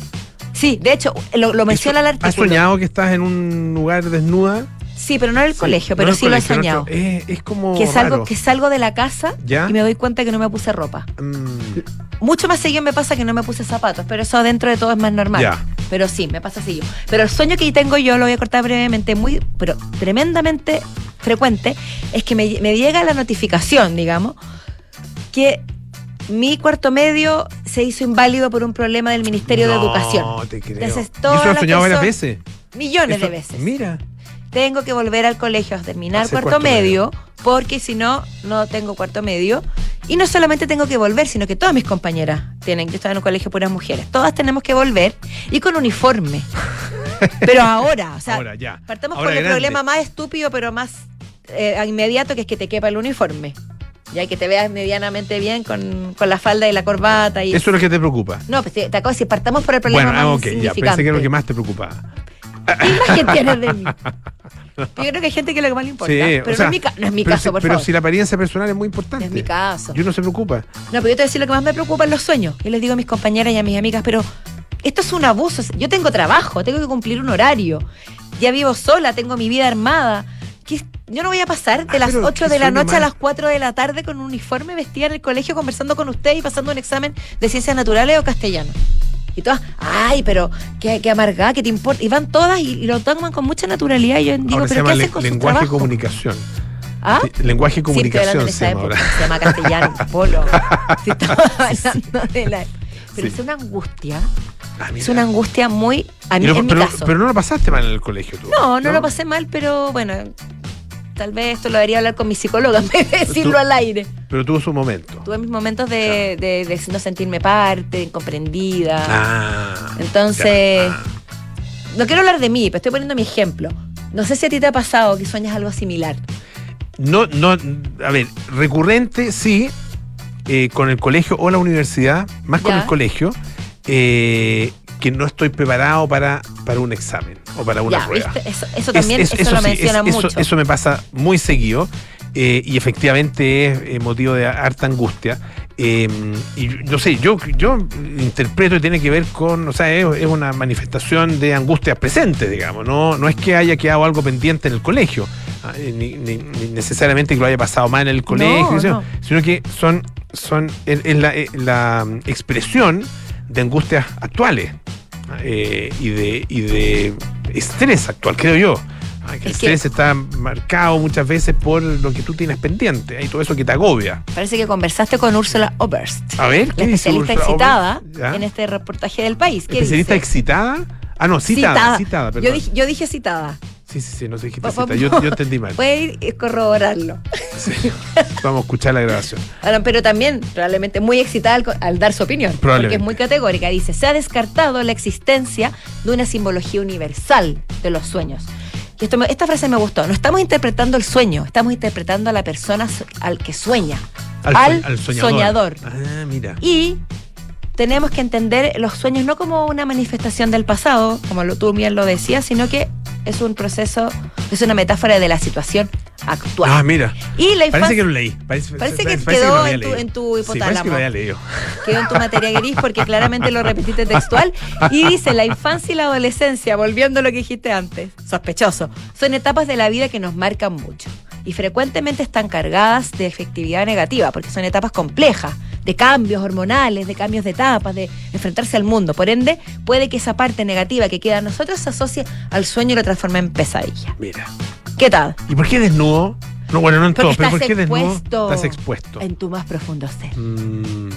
Sí, de hecho, lo, lo menciona el ¿Has artículo. soñado que estás en un lugar desnuda? Sí, pero no en el colegio, pero sí lo he soñado. otro- Es, es como. Que salgo, raro. que salgo de la casa ¿Ya? y me doy cuenta que no me puse ropa. Mm, Mucho más seguido me pasa que no me puse zapatos, pero eso dentro de todo es más normal. Ya. Pero sí, me pasa seguido. Pero el sueño que tengo yo, lo voy a cortar brevemente, muy, pero tremendamente frecuente, es que me, me llega la notificación, digamos, que mi cuarto medio se hizo inválido por un problema del Ministerio de no, Educación. te creo. Entonces, ¿Y eso todas lo las soñado varias veces? Millones de veces. Mira. Tengo que volver al colegio a terminar Hacer cuarto, cuarto medio, porque si no, no tengo cuarto medio. Y no solamente tengo que volver, sino que todas mis compañeras tienen, yo estaba en un colegio puras mujeres, todas tenemos que volver y con uniforme. pero ahora, o sea, Ahora, ya. partamos por el grande. problema más estúpido, pero más eh, inmediato, que es que te quepa el uniforme. Ya que te veas medianamente bien con, con la falda y la corbata. Y Eso es lo que te preocupa. No, pues te, te acabo de decir, partamos por el problema Bueno, ah, más ok, ya. Pensé que era lo que más te preocupaba. ¿Qué imagen tienes de mí? Yo creo que hay gente que lo que más le importa. Sí, pero o sea, no, es mi, no es mi pero caso, si- por Pero favor. si la apariencia personal es muy No importante. es mi caso. Y uno se preocupa. No, pero yo te voy a decir lo que más me preocupa en los sueños. Yo les digo a mis compañeras y a mis amigas, pero esto es un abuso. Yo tengo trabajo, tengo que cumplir un horario. Ya vivo sola, tengo mi vida armada. ¿Qué- Yo no voy a pasar de Ah, las pero 8 qué de la noche a las 4 de la tarde con un uniforme vestida en el colegio conversando con ustedes y pasando un examen de ciencias naturales o castellano. Y todas, ay, pero qué, qué amargada, qué te importa. Y van todas y, y lo toman con mucha naturalidad. Y yo digo, ahora se pero llama ¿qué hacen con su lenguaje y comunicación. ¿Ah? Sí, lenguaje y Sí, comunicación en se llama época, se llama castellano, polo. Sí, estaba hablando de la... Pero Sí. es una angustia, Ah, es una angustia muy... A mí, mi pero, caso. pero no lo pasaste mal en el colegio tú. no, no, lo pasé mal, pero bueno, tal vez esto lo debería hablar con mi psicóloga en vez de decirlo Tú- al aire. Pero tuvo su momento. Tuve mis momentos de, de- de no sentirme parte, incomprendida. Ah. Entonces-. Ah. No quiero hablar de mí, pero estoy poniendo mi ejemplo. No sé si a ti te ha pasado que sueñas algo similar. No, no, a ver, recurrente sí, eh, con el colegio o la universidad, más con el colegio, eh, que no estoy preparado para, para un examen o para una ya, prueba. Eso, eso Es- también es- eso lo sí, es- eso, mucho. eso me pasa muy seguido eh, y efectivamente es eh, motivo de harta angustia. Eh, y no sé, yo, yo interpreto y tiene que ver con, o sea, es, es una manifestación de angustia presente, digamos, no, no es que haya quedado algo pendiente en el colegio, ah, eh, ni, ni- ni necesariamente que lo haya pasado mal en el colegio, No, sino, no. sino que son, son es, la, la, expresión de angustias actuales eh, y, de, y de estrés actual, creo yo. Ah, que el que- estrés está marcado muchas veces por lo que tú tienes pendiente y todo eso que te agobia. Parece que conversaste con Úrsula Oberst, A ver, la ¿qué dice especialista Ursula excitada en este reportaje del país. ¿Qué ¿Especialista dice? excitada? Ah, no, citada, citada, Yo perdón. dije, yo dije citada. Sí, sí, sí, no se dijiste cita. Yo, yo entendí mal. Puede ir corroborarlo. Sí. Vamos a escuchar la grabación. Pero también probablemente muy excitada al, dar su opinión. Porque es muy categórica. Dice, se ha descartado la existencia de una simbología universal de los sueños. Y esto me- esta frase me gustó. No estamos interpretando el sueño, estamos interpretando a la persona al que sueña. Al, al soñador. soñador. Ah, mira. Y tenemos que entender los sueños no como una manifestación del pasado, como lo, tú bien lo decías, sino que es un proceso, es una metáfora de la situación actual. Ah, mira. y la Parece infancia que lo leí. Parece, Parece que quedó en tu- en tu Sí, parece que hipotálamo. lo había leído. quedó en tu materia gris porque claramente lo repetiste textual. Y dice, la infancia y la adolescencia, volviendo a lo que dijiste antes, sospechoso, son etapas de la vida que nos marcan mucho. Y frecuentemente están cargadas de efectividad negativa, porque son etapas complejas, de cambios hormonales, de cambios de etapas, de enfrentarse al mundo. Por ende, puede que esa parte negativa que queda en nosotros se asocie al sueño y lo transforme en pesadilla. Mira. ¿Qué tal? ¿Y por qué desnudo? No, bueno, no en todo, pero ¿por qué desnudo? Estás expuesto. en tu más profundo ser. Mm,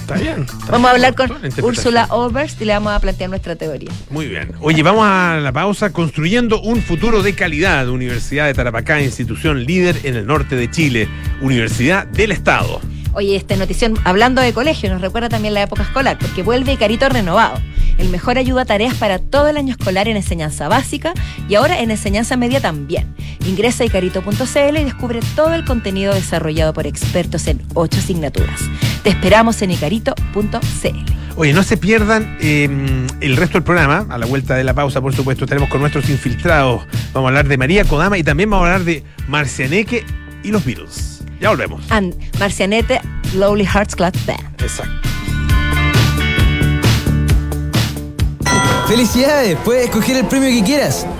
está bien. está Vamos a hablar con. Úrsula Oberst y le vamos a plantear nuestra teoría. Muy bien. Oye, vamos a la pausa. Construyendo un futuro de calidad. Universidad de Tarapacá, institución líder en el norte de Chile. Universidad del Estado. Oye, esta notición, hablando de colegio, nos recuerda también la época escolar, porque vuelve Icarito renovado. El mejor ayuda a tareas para todo el año escolar en enseñanza básica y ahora en enseñanza media también. Ingresa a icarito.cl y descubre todo el contenido desarrollado por expertos en ocho asignaturas. Te esperamos en icarito.cl. Oye, no se pierdan eh, el resto del programa. A la vuelta de la pausa, por supuesto, estaremos con nuestros infiltrados. Vamos a hablar de María Kodama y también vamos a hablar de Marcianeque y los Beatles. Ya volvemos. And Marcianete, Lowly Hearts Club Band. Exacto. ¡Felicidades! Puedes escoger el premio que quieras.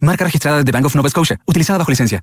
Marca registrada de Bank of Nova Scotia, utilizada bajo licencia.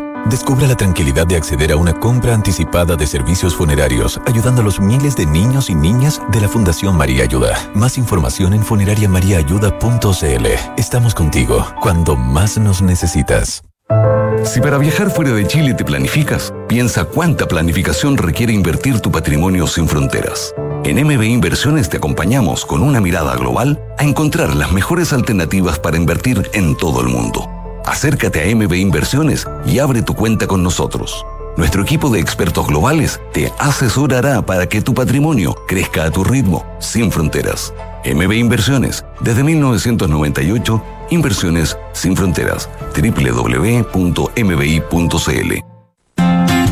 Descubra la tranquilidad de acceder a una compra anticipada de servicios funerarios, ayudando a los miles de niños y niñas de la Fundación María Ayuda. Más información en funerariamariaayuda.cl. Estamos contigo cuando más nos necesitas. Si para viajar fuera de Chile te planificas, piensa cuánta planificación requiere invertir tu patrimonio sin fronteras. En MB Inversiones te acompañamos con una mirada global a encontrar las mejores alternativas para invertir en todo el mundo. Acércate a MB Inversiones y abre tu cuenta con nosotros. Nuestro equipo de expertos globales te asesorará para que tu patrimonio crezca a tu ritmo, sin fronteras. MB Inversiones, desde 1998, Inversiones sin fronteras. www.mbi.cl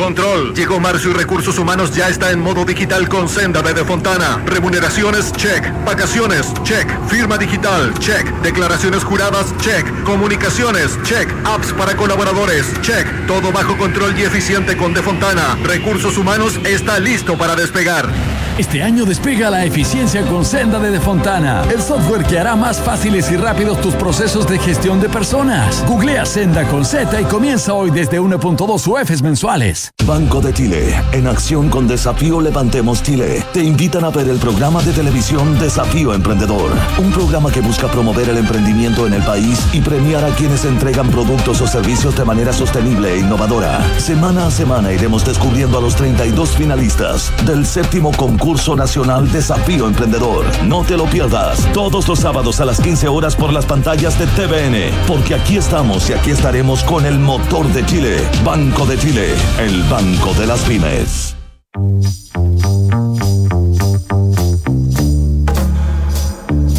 Control. Llegó marzo y recursos humanos ya está en modo digital con Senda de, de Fontana. Remuneraciones, check. Vacaciones, check. Firma digital, check. Declaraciones juradas, check. Comunicaciones, check. Apps para colaboradores, check. Todo bajo control y eficiente con De Fontana. Recursos humanos está listo para despegar. Este año despega la eficiencia con Senda de De Fontana, el software que hará más fáciles y rápidos tus procesos de gestión de personas. Googlea Senda con Z y comienza hoy desde 1.2 UFs mensuales. Banco de Chile, en acción con Desafío Levantemos Chile, te invitan a ver el programa de televisión Desafío Emprendedor, un programa que busca promover el emprendimiento en el país y premiar a quienes entregan productos o servicios de manera sostenible e innovadora. Semana a semana iremos descubriendo a los 32 finalistas del séptimo concurso nacional Desafío Emprendedor. No te lo pierdas, todos los sábados a las 15 horas por las pantallas de TVN, porque aquí estamos y aquí estaremos con el motor de Chile, Banco de Chile, el Banco de las Pymes.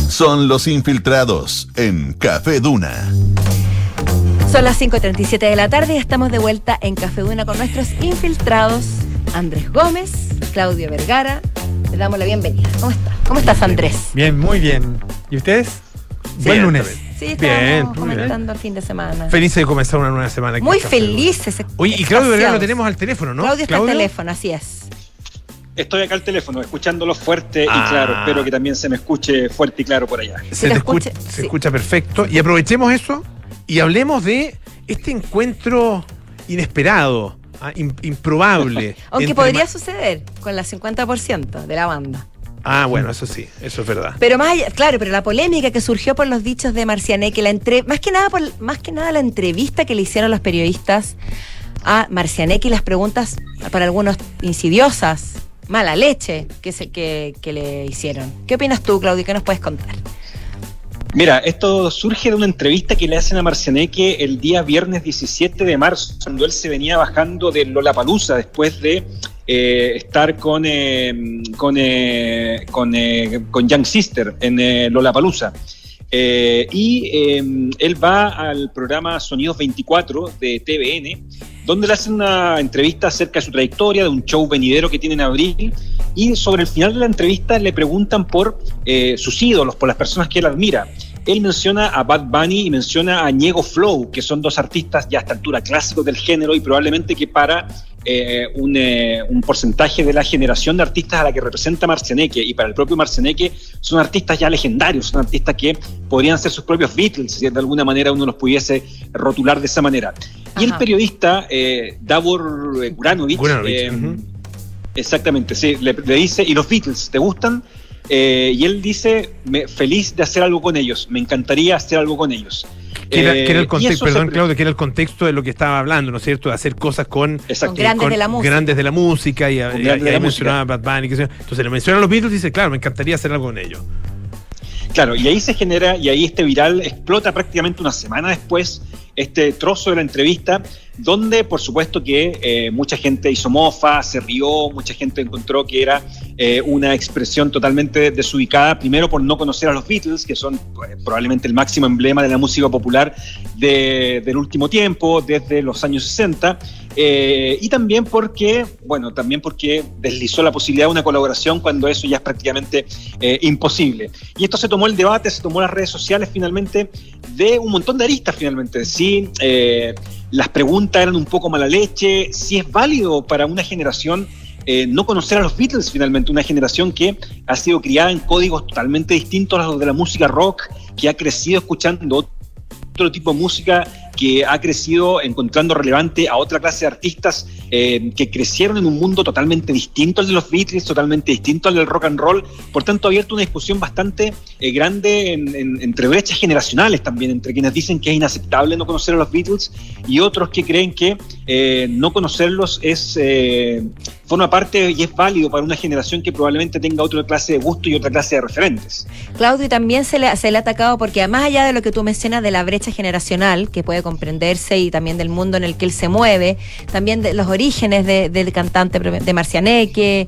Son los infiltrados en Café Duna. Son las 5.37 de la tarde y estamos de vuelta en Café Duna con nuestros infiltrados Andrés Gómez, Claudio Vergara. Le damos la bienvenida. ¿Cómo estás? ¿Cómo estás, Andrés? Bien, muy bien. ¿Y ustedes? Sí, Buen lunes. Sí, Bien, estamos bien. comentando el fin de semana. Felices de comenzar una nueva semana. aquí Muy felices. Oye, y Claudio Vergara lo tenemos al teléfono, ¿no? Claudio está al teléfono, así es. Estoy acá al teléfono, escuchándolo fuerte Ah. y claro. Espero que también se me escuche fuerte y claro por allá. Se, te escucha, se escucha perfecto. Y aprovechemos eso y hablemos de este encuentro inesperado, ah, im- improbable. Aunque podría suceder con la 50% de la banda. Ah, bueno, eso sí, eso es verdad. Pero más allá, claro, pero la polémica que surgió por los dichos de Marcianeque, la entre, más que nada por, más que nada la entrevista que le hicieron los periodistas a Marcianeque y las preguntas para algunos insidiosas, mala leche que se que, que le hicieron. ¿Qué opinas tú, Claudio? ¿Qué nos puedes contar? Mira, esto surge de una entrevista que le hacen a Marcianeque el día viernes 17 de marzo, cuando él se venía bajando de Lollapalooza después de eh, estar con, eh, con, eh, con, eh, con Young Sister en eh, Lollapalooza. Eh, y él va al programa Sonidos 24 de TVN, donde le hacen una entrevista acerca de su trayectoria, de un show venidero que tiene en abril, y sobre el final de la entrevista le preguntan por eh, sus ídolos, por las personas que él admira. Él menciona a Bad Bunny y menciona a Ñego Flow, que son dos artistas ya a esta altura clásicos del género y probablemente que para eh, un, eh, un porcentaje de la generación de artistas a la que representa Marcianeque y para el propio Marcianeque son artistas ya legendarios, son artistas que podrían ser sus propios Beatles, si de alguna manera uno los pudiese rotular de esa manera. Y el periodista eh, Davor Guranovic, Guranovic, ujú. Exactamente, sí, le, le dice, ¿y los Beatles te gustan? Eh, y él dice, me, feliz de hacer algo con ellos, me encantaría hacer algo con ellos. Que era, Eh, que era el y contexto, se perdón, Claudio, que era el contexto de lo que estaba hablando, ¿no es cierto? De hacer cosas con, Exacto. Con grandes de la música. grandes de la música y, y- y ahí mencionaba Bad Bunny. qué sé yo. Entonces le menciona a los Beatles y dice, claro, me encantaría hacer algo con ellos. Claro, y ahí se genera, y ahí este viral explota prácticamente una semana después, este trozo de la entrevista, donde por supuesto que eh, mucha gente hizo mofa, se rió, mucha gente encontró que era eh, una expresión totalmente desubicada, primero por no conocer a los Beatles, que son pues, probablemente el máximo emblema de la música popular de- del último tiempo, desde los años 60, eh, y también porque, bueno, también porque deslizó la posibilidad de una colaboración cuando eso ya es prácticamente eh, imposible. Y esto se tomó el debate, se tomó las redes sociales finalmente de un montón de aristas finalmente. Si eh, las preguntas eran un poco mala leche, si es válido para una generación eh, no conocer a los Beatles finalmente, una generación que ha sido criada en códigos totalmente distintos a los de la música rock, que ha crecido escuchando otro tipo de música que ha crecido encontrando relevante a otra clase de artistas eh, que crecieron en un mundo totalmente distinto al de los Beatles, totalmente distinto al del rock and roll. Por tanto, ha abierto una discusión bastante eh, grande en- en- entre brechas generacionales también, entre quienes dicen que es inaceptable no conocer a los Beatles y otros que creen que eh, no conocerlos es forma parte y es válido para una generación que probablemente tenga otra clase de gusto y otra clase de referentes. Claudio, y también se le, se le ha atacado porque más allá de lo que tú mencionas de la brecha generacional, que puede comprenderse, y también del mundo en el que él se mueve, también de los orígenes de- del cantante de Marcianeque,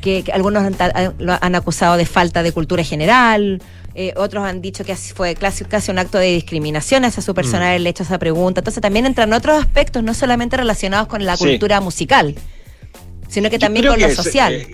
que, que algunos han, lo han acusado de falta de cultura general, eh, otros han dicho que fue casi, casi un acto de discriminación hacia su persona Mm. haberle hecho esa pregunta. Entonces también entran otros aspectos, no solamente relacionados con la Sí. cultura musical, sino que también con lo que es, social. eh,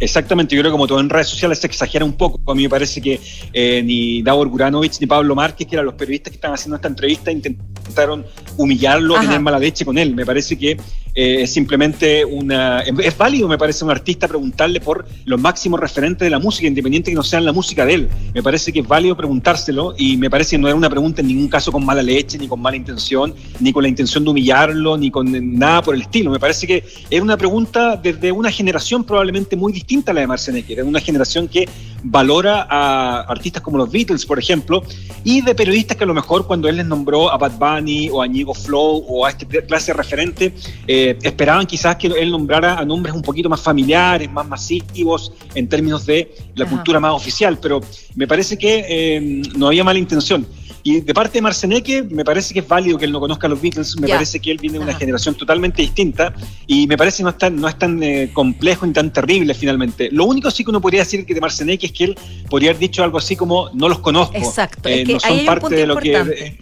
Exactamente, yo creo que como todo en redes sociales se exagera un poco. A mí me parece que eh, ni Davor Guranovich ni Pablo Márquez, que eran los periodistas que estaban haciendo esta entrevista, intentaron humillarlo, Ajá. tener mala leche con él. Me parece que eh, es simplemente una... Es, válido, me parece, un artista preguntarle por los máximos referentes de la música, independiente que no sean la música de él. Me parece que es válido preguntárselo y me parece que no era una pregunta en ningún caso con mala leche, ni con mala intención, ni con la intención de humillarlo, ni con nada por el estilo. Me parece que era una pregunta desde una generación probablemente muy distinta a la de Marcianeque, una generación que valora a artistas como los Beatles, por ejemplo, y de periodistas que a lo mejor cuando él les nombró a Bad Bunny o a Ñigo Flow o a este clase de referente, eh, esperaban quizás que él nombrara a nombres un poquito más familiares, más masivos en términos de la Ajá. cultura más oficial, pero me parece que eh, no había mala intención. Y de parte de Marceneque, me parece que es válido que él no conozca a los Beatles, me parece que él viene de una Ajá. generación totalmente distinta y me parece que no es tan, no es tan eh, complejo ni tan terrible finalmente. Lo único sí que uno podría decir que de Marceneque es que él podría haber dicho algo así como no los conozco. Exacto, Eh, es que no son parte de lo que importante.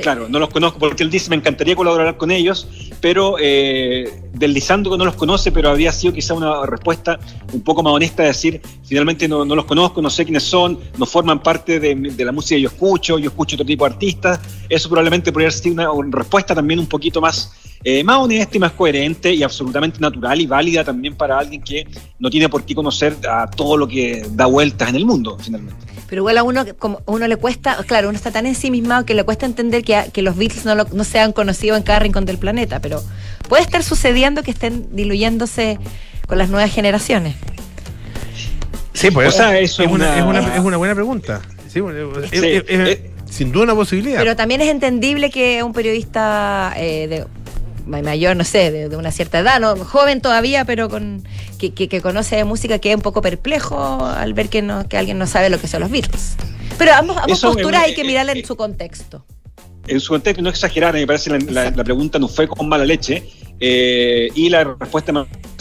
Claro, no los conozco porque él dice, me encantaría colaborar con ellos, pero eh, deslizando que no los conoce, pero habría sido quizá una respuesta un poco más honesta de decir, finalmente no, no los conozco, no sé quiénes son, no forman parte de, la música que yo escucho, yo escucho otro tipo de artistas. Eso probablemente podría ser una respuesta también un poquito más, eh, más honesta y más coherente y absolutamente natural y válida también para alguien que no tiene por qué conocer a todo lo que da vueltas en el mundo, finalmente. Pero igual a uno, como a uno le cuesta, claro, uno está tan ensimismado que le cuesta entender que, que los Beatles no, lo- no sean conocidos en cada rincón del planeta, pero puede estar sucediendo que estén diluyéndose con las nuevas generaciones. Sí, pues O sea, eso es, una, una- es, una, es una buena pregunta. Sí, bueno, es- Sí, es- es- eh, sin duda una posibilidad. Pero también es entendible que un periodista eh, de mayor, no sé, de, de una cierta edad, no joven todavía, pero con que, que- que conoce de música, quede un poco perplejo al ver que, no, que alguien no sabe lo que son los Beatles. Pero ambos, ambas posturas hay que eh, mirarlas eh, en su contexto. en su contexto no exagerar, me parece la, la pregunta no fue con mala leche. Eh, y la respuesta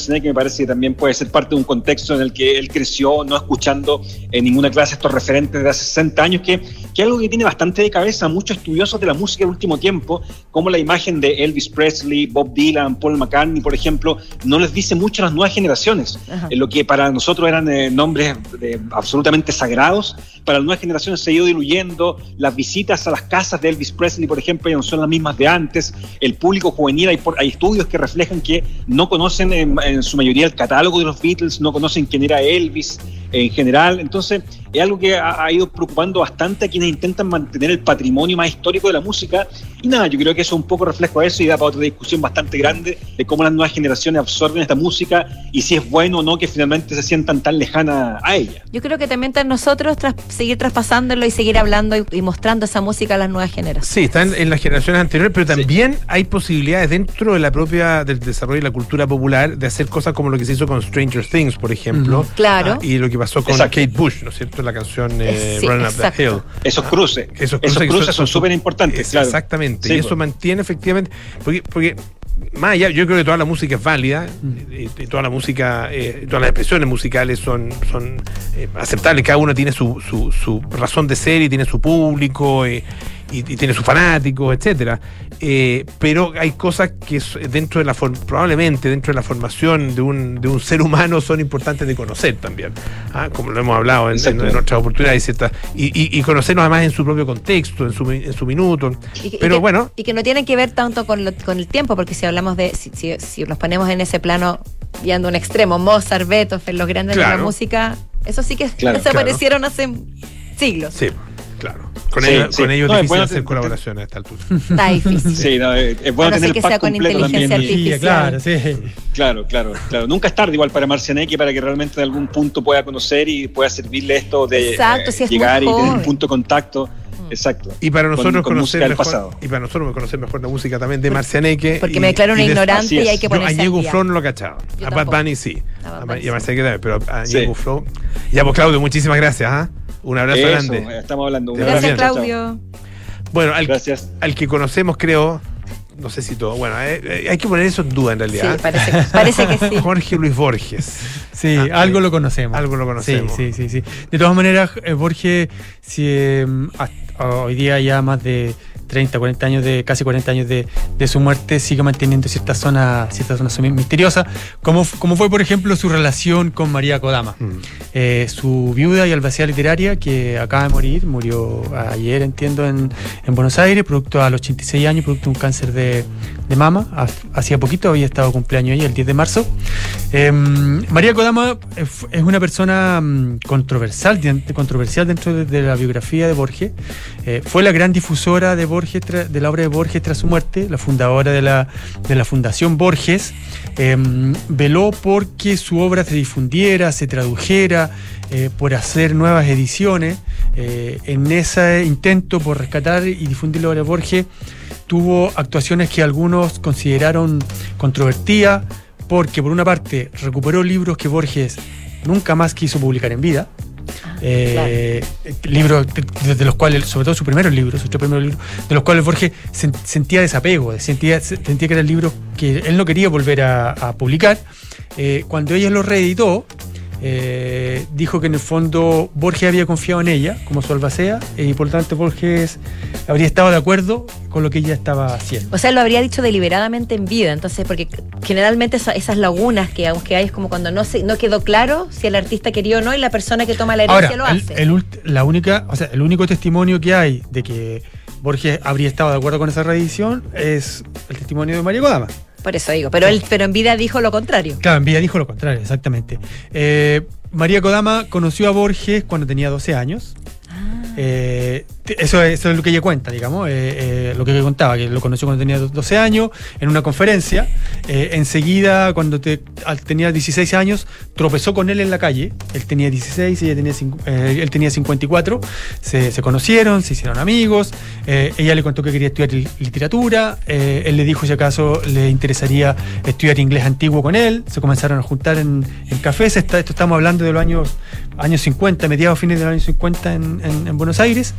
que me parece que también puede ser parte de un contexto en el que él creció no escuchando en ninguna clase estos referentes de hace 60 años, que, que es algo que tiene bastante de cabeza. A muchos estudiosos de la música del último tiempo, como la imagen de Elvis Presley, Bob Dylan, Paul McCartney, por ejemplo, no les dice mucho a las nuevas generaciones. En lo que para nosotros eran eh, nombres eh, absolutamente sagrados, para las nuevas generaciones se ha ido diluyendo, las visitas a las casas de Elvis Presley, por ejemplo, ya no son las mismas de antes, el público juvenil, hay, por- hay estudios que reflejan que no conocen en, en su mayoría el catálogo de los Beatles, no conocen quién era Elvis en general, entonces es algo que ha, ha ido preocupando bastante a quienes intentan mantener el patrimonio más histórico de la música, y nada, yo creo que eso es un poco reflejo de eso y da para otra discusión bastante grande de cómo las nuevas generaciones absorben esta música y si es bueno o no que finalmente se sientan tan lejanas a ella. Yo creo que también está en nosotros tras- seguir traspasándolo y seguir hablando y, y mostrando esa música a las nuevas generaciones. Sí, están en las generaciones anteriores, pero también hay posibilidades dentro de la propia del desarrollo de la cultura popular de hacer cosas como lo que se hizo con Stranger Things, por ejemplo. Claro. Ah, y lo que pasó con Exacto. Kate Bush, ¿no es cierto? La canción eh, Sí, Running Up the Hill. Esos cruces, Esos cruces son- súper importantes, Es- claro. Exactamente. Sí, y eso pues. mantiene efectivamente. Porque, porque más allá, yo creo que toda la música es válida, y, y toda la música, eh, todas las expresiones musicales son, son eh, aceptables, cada uno tiene su, su, su razón de ser y tiene su público eh, y, y tiene sus fanáticos, etcétera. Eh, pero hay cosas que dentro de la probablemente dentro de la formación de un, de un ser humano son importantes de conocer también. Ah, Como lo hemos hablado en, en, en otras oportunidades, ciertas- y, y, y conocernos además en su propio contexto, en su, en su minuto. Y Pero que- bueno, Y que no tienen que ver tanto con, lo- con el tiempo, porque si hablamos de, si, si, si nos ponemos en ese plano, viendo un extremo, Mozart, Beethoven, los grandes de la música, eso sí que Claro, desaparecieron hace siglos. sí, claro. Con Sí, ellos, sí. con ellos No, difícil bueno hacer te- colaboraciones a esta altura. Está difícil. Sí, no, es, es bueno tener que el pack sea con completo inteligencia también. y- artificial. claro, sí. Claro, claro, claro. Nunca es tarde igual para Marcianeque para que realmente en algún punto pueda conocer y pueda servirle esto de Exacto, eh, si es llegar y tener un punto de contacto. Exacto. Y para Con- nosotros con conocer música del mejor, pasado. y para nosotros conocer mejor la música también de Marcianeque. Porque y- me declaro una y ignorante y hay que Yo a ponerse Diego día. Flow no lo cachaba. Yo a Bad. Bunny sí. A Bad A- Bunny y a sí. Marcianeque también, pero a Sí. Diego Flow. Ya, pues Claudio, muchísimas gracias. ¿ah? Un abrazo Eso, grande. estamos hablando. Un abrazo, Gracias. Claudio. Bueno, al, Gracias. al que conocemos, creo, no sé si todo. Bueno, eh, eh, hay que poner eso en duda en realidad. Sí, parece que- parece que sí. Jorge Luis Borges. Sí, Ah, algo eh, lo conocemos. Algo lo conocemos. Sí, sí, sí. sí. De todas maneras, eh, Borges, si, eh, hasta hoy día ya más de 30, 40 años de, casi 40 años de, de su muerte, sigue manteniendo cierta zona, cierta zona sumi- misteriosa, como, como fue, por ejemplo, su relación con María Kodama, Mm. eh, su viuda y albacea literaria, que acaba de morir, murió ayer, entiendo, en, en Buenos Aires, producto a los 86 años, producto de un cáncer de, de mama, ha- hacía poquito, había estado cumpleaños ella, el 10 de marzo. Eh, María Kodama eh, es una persona mm, controversial, controversial dentro de, la biografía de Borges. Eh, fue la gran difusora de Borges, de la obra de Borges tras su muerte, la fundadora de la, de la Fundación Borges. Eh, veló porque su obra se difundiera, se tradujera, eh, por hacer nuevas ediciones. En ese intento por rescatar y difundir la obra de Borges, tuvo actuaciones que algunos consideraron controvertidas, porque por una parte recuperó libros que Borges nunca más quiso publicar en vida. Eh, libros de, de los cuales, sobre todo sus primeros libros, sus tres primeros libros, de los cuales Borges sen- sentía desapego, sentía, sentía que eran libros que él no quería volver a, a publicar. Eh, cuando ella los reeditó, eh, dijo que en el fondo Borges había confiado en ella como su albacea y por lo tanto Borges habría estado de acuerdo con lo que ella estaba haciendo. O sea, lo habría dicho deliberadamente en vida, entonces, porque generalmente esa- esas lagunas que aunque hay es como cuando no se, no quedó claro si el artista quería o no y la persona que toma la herencia Ahora, lo hace. el la única, o sea, el único testimonio que hay de que Borges habría estado de acuerdo con esa reedición es el testimonio de María Kodama. Por eso digo, pero él, pero en vida dijo lo contrario. Claro, en vida dijo lo contrario, exactamente. Eh, María Kodama conoció a Borges cuando tenía 12 años. Eh, eso, es, lo que ella cuenta, digamos, eh, eh, lo que ella contaba, que lo conoció cuando tenía do- 12 años en una conferencia. Enseguida, cuando te- tenía 16 años, tropezó con él en la calle. Él tenía 16, ella tenía, él tenía 54. Se, se conocieron, se hicieron amigos. Ella le contó que quería estudiar li- literatura. él le dijo si acaso le interesaría estudiar inglés antiguo con él. Se comenzaron a juntar en, cafés. Esto estamos hablando de los años, años 50, mediados fines de los años 50 en, en- en Buenos Aires.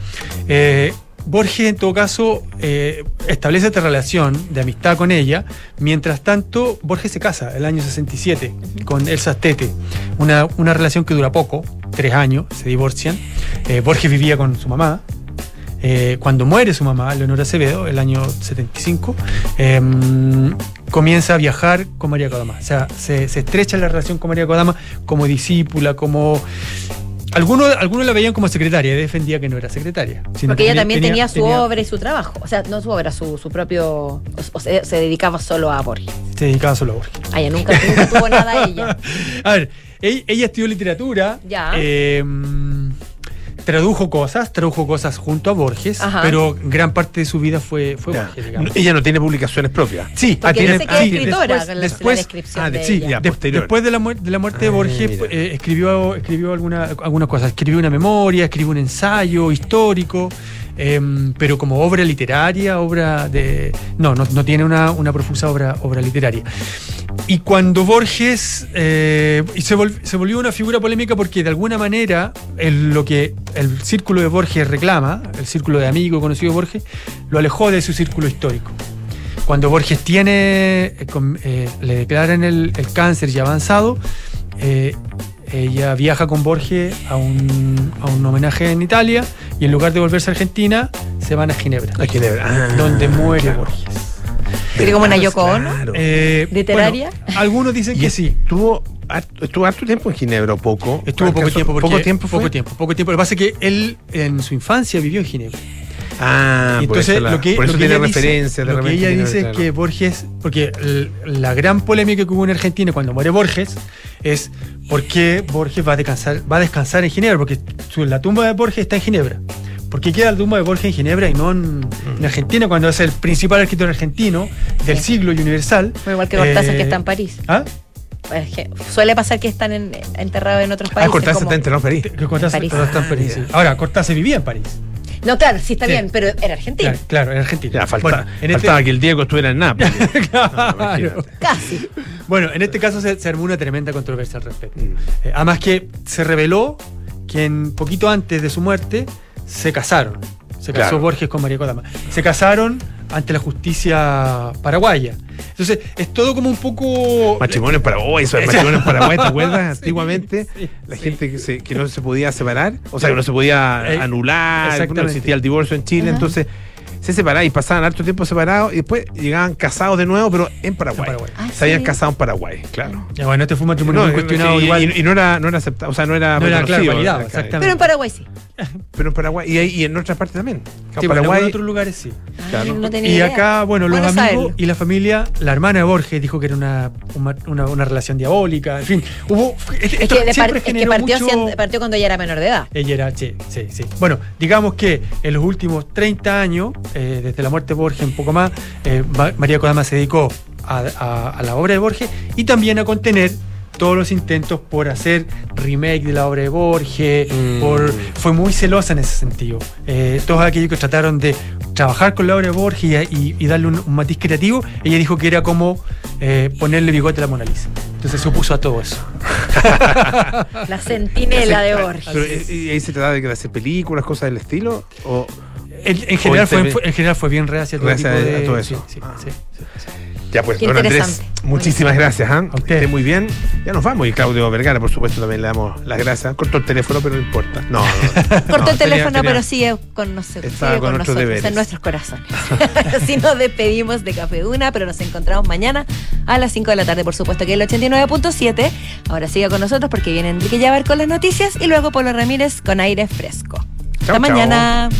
Eh, Borges, en todo caso, eh, establece esta relación de amistad con ella. Mientras tanto, Borges se casa el año 67 con Elsa Stete. Una, una relación que dura poco, tres años, se divorcian. Eh, Borges vivía con su mamá. Eh, cuando muere su mamá, Leonora Acevedo, el año 75, eh, comienza a viajar con María Kodama. O sea, se, se estrecha la relación con María Kodama como discípula, como... Algunos, algunos la veían como secretaria, defendía que no era secretaria. sino Porque que ella también tenía, su tenía- obra y su trabajo. O sea, no su obra, su, su propio. O, o sea, se dedicaba solo a Borges. Se dedicaba solo a Borges. Ah, ella nunca, nunca tuvo nada ella. A ver, ella, ella estudió literatura. Ya. eh, tradujo cosas, tradujo cosas junto a Borges, Ajá. pero gran parte de su vida fue, fue Ya. Borges, digamos. Ella no tiene publicaciones propias. Sí, Porque tiene- dice que es sí, escritora, después- con la- después- la descripción ah, de sí, ella. ya. De- después de la, muer- de la muerte de Ah, Borges, eh, escribió, escribió alguna, algunas cosas. Escribió una memoria, escribió un ensayo histórico, em, pero como obra literaria, obra de. No, no, no tiene una, una profusa obra, obra literaria. Y cuando Borges eh, se, vol- se volvió una figura polémica porque de alguna manera el, lo que el círculo de Borges reclama, el círculo de amigos conocido de Borges, lo alejó de su círculo histórico. Cuando Borges tiene, eh, eh, le declaran el, el cáncer ya avanzado, eh, ella viaja con Borges a un, a un homenaje en Italia y en lugar de volverse a Argentina, se van a Ginebra, A Ginebra. Ah, donde muere claro. Borges. Sería como una Yoko Ono. Claro. Eh, ¿Literaria? bueno, algunos dicen que sí. Estuvo, harto- estuvo harto tiempo en Ginebra, o poco. Estuvo poco ¿Alcanzó- tiempo. porque- ¿Poco tiempo fue? Poco tiempo, poco tiempo. Lo que pasa es que él en su infancia vivió en Ginebra. Ah, y por entonces eso la- lo que, por eso lo que tiene ella dice- referencia de lo que ella dice es que Borges, porque la gran polémica que hubo en Argentina cuando muere Borges es por qué Borges va a descansar, va a descansar en Ginebra, porque la tumba de Borges está en Ginebra. ¿Por qué queda la tumba de Borges en Ginebra y no en, en Argentina cuando es el principal escritor argentino del siglo y universal? Muy igual que Cortázar, Eh, que está en París. ¿Ah? Suele pasar que están en- enterrados en otros Ah, países. Cortázar como- está enterrado en París. Cortázar, París. Cortázar está en París, sí. Ahora, Cortázar vivía en París. No, claro, sí está Sí. bien, pero era argentino. Claro, claro, en Argentina. Ya, falta- Bueno, en este- faltaba que el Diego estuviera en Nápoles. Claro. Casi. Bueno, en este caso se, se armó una tremenda controversia al respecto. Mm. Eh, además que se reveló que en poquito antes de su muerte se casaron. Se casó Claro. Borges con María Kodama. Se casaron ante la justicia paraguaya. Entonces, es todo como un poco. Matrimonio en Paraguay, eso es matrimonio en Paraguay, ¿te acuerdas? Sí, Antiguamente, sí, la sí. gente que, se- que no se podía separar, o sea, que no se podía Eh, anular, no existía el divorcio en Chile, entonces se separaban y pasaban harto tiempo separados y después llegaban casados de nuevo, pero en Paraguay. Paraguay. Ah, se habían sí. casado en Paraguay, claro. Ya, bueno, este fue un matrimonio muy No, cuestionado y, igual. y- y no era, no era aceptado, o sea, no era No era, claro, validado, exactamente. Pero en Paraguay sí. Pero en Paraguay, y, en otras partes también. Sí, en bueno, en Paraguay, otros lugares sí. Claro. Ay, no tenía Y idea. acá, bueno, los Bueno amigos saberlo. y la familia, la hermana de Borges dijo que era una, una, una- una relación diabólica, en fin, hubo... Es esto que, de par- siempre es que generó partió, mucho- siendo- partió cuando ella era menor de edad. Ella era, sí, sí, sí. Bueno, digamos que en los últimos 30 años, eh, desde la muerte de Borges, un poco más, eh, Ma- María Kodama se dedicó a, a- a la obra de Borges y también a contener todos los intentos por hacer remake de la obra de Borges, Mm. por, fue muy celosa en ese sentido. Eh, todos aquellos que trataron de trabajar con la obra de Borges y, y- y darle un, un matiz creativo, ella dijo que era como eh, ponerle bigote a la Mona Lisa. Entonces se opuso a todo eso. La centinela de Borges. Pero, ¿y ahí se trataba de hacer películas, cosas del estilo? ¿O En, en general, fue, en general fue bien reacia todo, tipo a- a de- todo eso. sí, sí, Ah. sí. Ya pues, Qué don Andrés, muchísimas gracias. A usted. Esté muy bien. Ya nos vamos. Y Claudio Vergara, por supuesto, también le damos las gracias. Cortó el teléfono, pero no importa. No, no, no. Cortó No, el teléfono, tenía- pero sigue con, nosotros, Estaba sigue con con nuestros nosotros, deberes. en nuestros corazones. Así nos despedimos de Café Duna, pero nos encontramos mañana a las 5 de la tarde, por supuesto, que es el 89.7. Ahora siga con nosotros porque viene Enrique Llavar con las noticias y luego Polo Ramírez con aire fresco. Hasta Chau, chau. mañana.